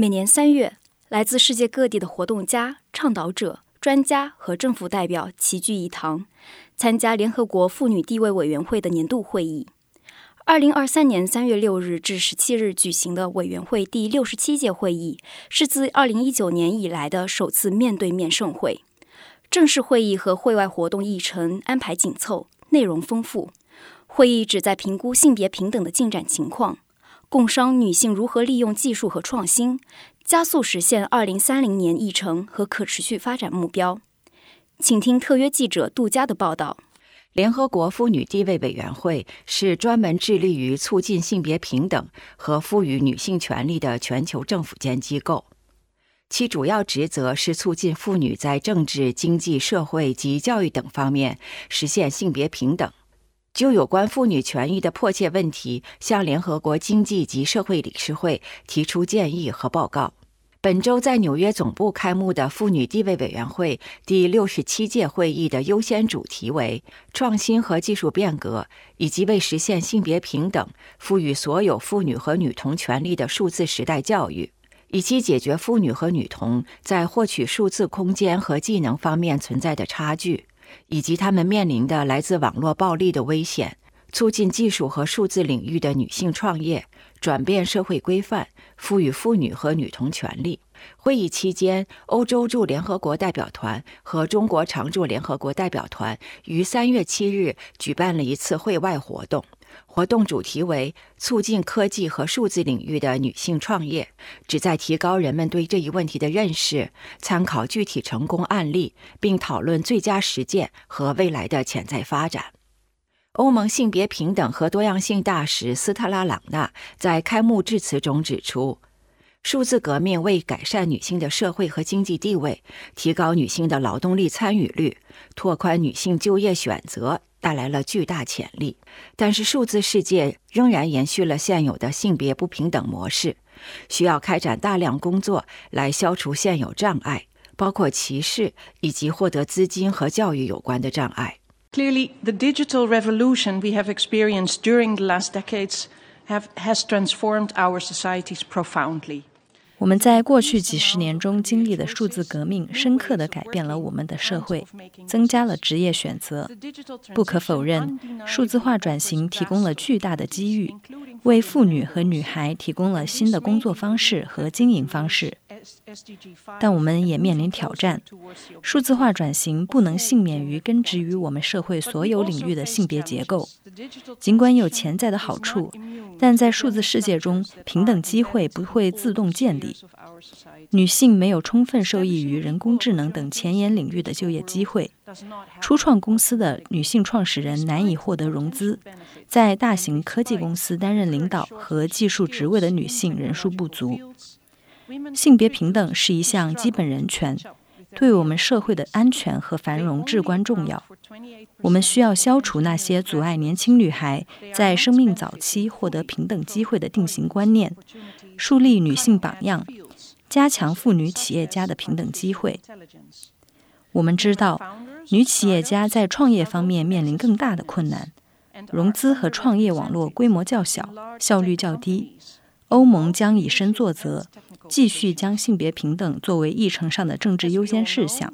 每年三月，来自世界各地的活动家、倡导者、专家和政府代表齐聚一堂，参加联合国妇女地位委员会的年度会议。二零二三年三月六日至十七日举行的委员会第六十七届会议，是自二零一九年以来的首次面对面盛会。正式会议和会外活动议程安排紧凑，内容丰富。会议旨在评估性别平等的进展情况。共商女性如何利用技术和创新，加速实现二零三零年议程和可持续发展目标。请听特约记者杜佳的报道。联合国妇女地位委员会是专门致力于促进性别平等和赋予女性权利的全球政府间机构，其主要职责是促进妇女在政治、经济、社会及教育等方面实现性别平等。就有关妇女权益的迫切问题，向联合国经济及社会理事会提出建议和报告。本周在纽约总部开幕的妇女地位委员会第六十七届会议的优先主题为创新和技术变革，以及为实现性别平等、赋予所有妇女和女童权利的数字时代教育，以及解决妇女和女童在获取数字空间和技能方面存在的差距。以及他们面临的来自网络暴力的危险，促进技术和数字领域的女性创业，转变社会规范，赋予妇女和女童权利。会议期间，欧洲驻联合国代表团和中国常驻联合国代表团于三月七日举办了一次会外活动。活动主题为促进科技和数字领域的女性创业，旨在提高人们对这一问题的认识，参考具体成功案例，并讨论最佳实践和未来的潜在发展。欧盟性别平等和多样性大使斯特拉朗纳在开幕致辞中指出，数字革命为改善女性的社会和经济地位，提高女性的劳动力参与率，拓宽女性就业选择。带来了巨大潜力，但是数字世界仍然延续了现有的性别不平等模式，需要开展大量工作来消除现有障碍，包括歧视以及获得资金和教育有关的障碍。Clearly, the digital revolution we have experienced during the last decades have has transformed our societies profoundly. 我们在过去几十年中经历的数字革命，深刻地改变了我们的社会，增加了职业选择。不可否认，数字化转型提供了巨大的机遇，为妇女和女孩提供了新的工作方式和经营方式。但我们也面临挑战。数字化转型不能幸免于根植于我们社会所有领域的性别结构。尽管有潜在的好处，但在数字世界中，平等机会不会自动建立。女性没有充分受益于人工智能等前沿领域的就业机会。初创公司的女性创始人难以获得融资。在大型科技公司担任领导和技术职位的女性人数不足。性别平等是一项基本人权，对我们社会的安全和繁荣至关重要。我们需要消除那些阻碍年轻女孩在生命早期获得平等机会的定型观念，树立女性榜样，加强妇女企业家的平等机会。我们知道，女企业家在创业方面面临更大的困难，融资和创业网络规模较小，效率较低。欧盟将以身作则。继续将性别平等作为议程上的政治优先事项。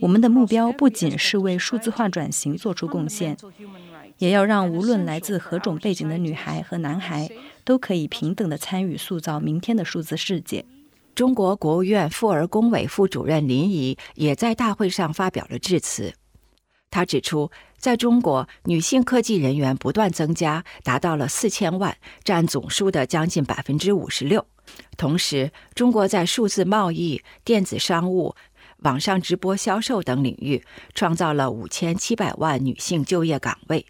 我们的目标不仅是为数字化转型做出贡献，也要让无论来自何种背景的女孩和男孩都可以平等地参与塑造明天的数字世界。中国国务院妇儿工委副主任林怡也在大会上发表了致辞。他指出，在中国，女性科技人员不断增加，达到了四千万，占总数的将近百分之五十六。同时，中国在数字贸易、电子商务、网上直播销售等领域创造了五千七百万女性就业岗位，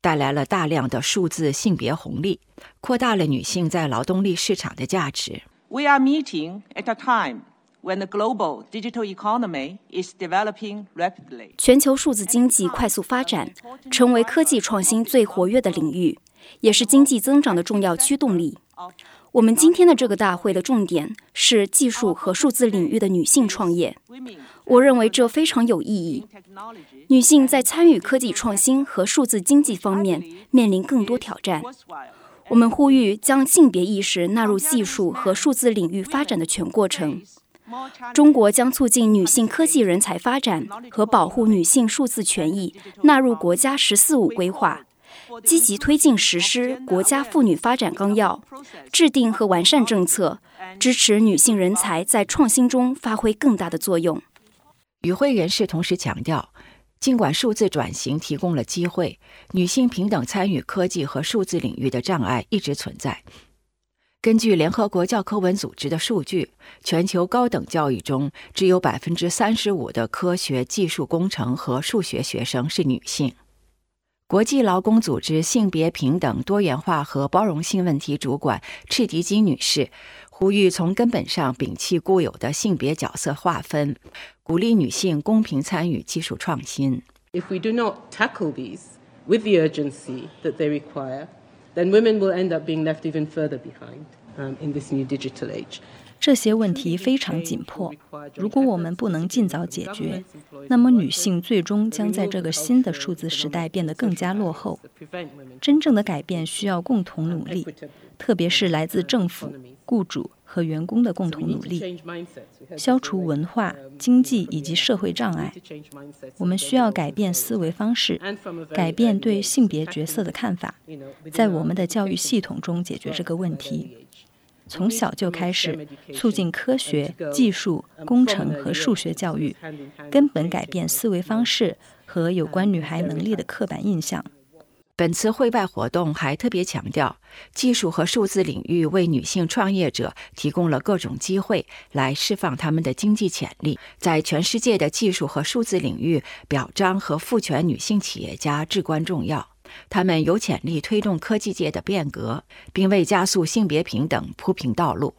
带来了大量的数字性别红利，扩大了女性在劳动力市场的价值。We are meeting at a time when the global digital economy is developing rapidly. 全球数字经济快速发展，成为科技创新最活跃的领域，也是经济增长的重要驱动力。我们今天的这个大会的重点是技术和数字领域的女性创业。我认为这非常有意义。女性在参与科技创新和数字经济方面面临更多挑战。我们呼吁将性别意识纳入技术和数字领域发展的全过程。中国将促进女性科技人才发展和保护女性数字权益纳入国家“十四五”规划，积极推进实施国家妇女发展纲要，制定和完善政策，支持女性人才在创新中发挥更大的作用。与会人士同时强调。尽管数字转型提供了机会，女性平等参与科技和数字领域的障碍一直存在。根据联合国教科文组织的数据，全球高等教育中只有百分之三十五的科学技术工程和数学学生是女性。国际劳工组织性别平等、多元化和包容性问题主管赤迪金女士呼吁，从根本上摒弃固有的性别角色划分，鼓励女性公平参与技术创新。If we do not tackle these with the urgency that they require, then women will end up being left even further behind in this new digital age. 这些问题非常紧迫，如果我们不能尽早解决，那么女性最终将在这个新的数字时代变得更加落后。真正的改变需要共同努力，特别是来自政府、雇主和员工的共同努力，消除文化、经济以及社会障碍。我们需要改变思维方式，改变对性别角色的看法，在我们的教育系统中解决这个问题。从小就开始促进科学技术、工程和数学教育，根本改变思维方式和有关女孩能力的刻板印象。本次会外活动还特别强调，技术和数字领域为女性创业者提供了各种机会，来释放他们的经济潜力。在全世界的技术和数字领域，表彰和赋权女性企业家至关重要。他们有潜力推动科技界的变革，并为加速性别平等铺平道路。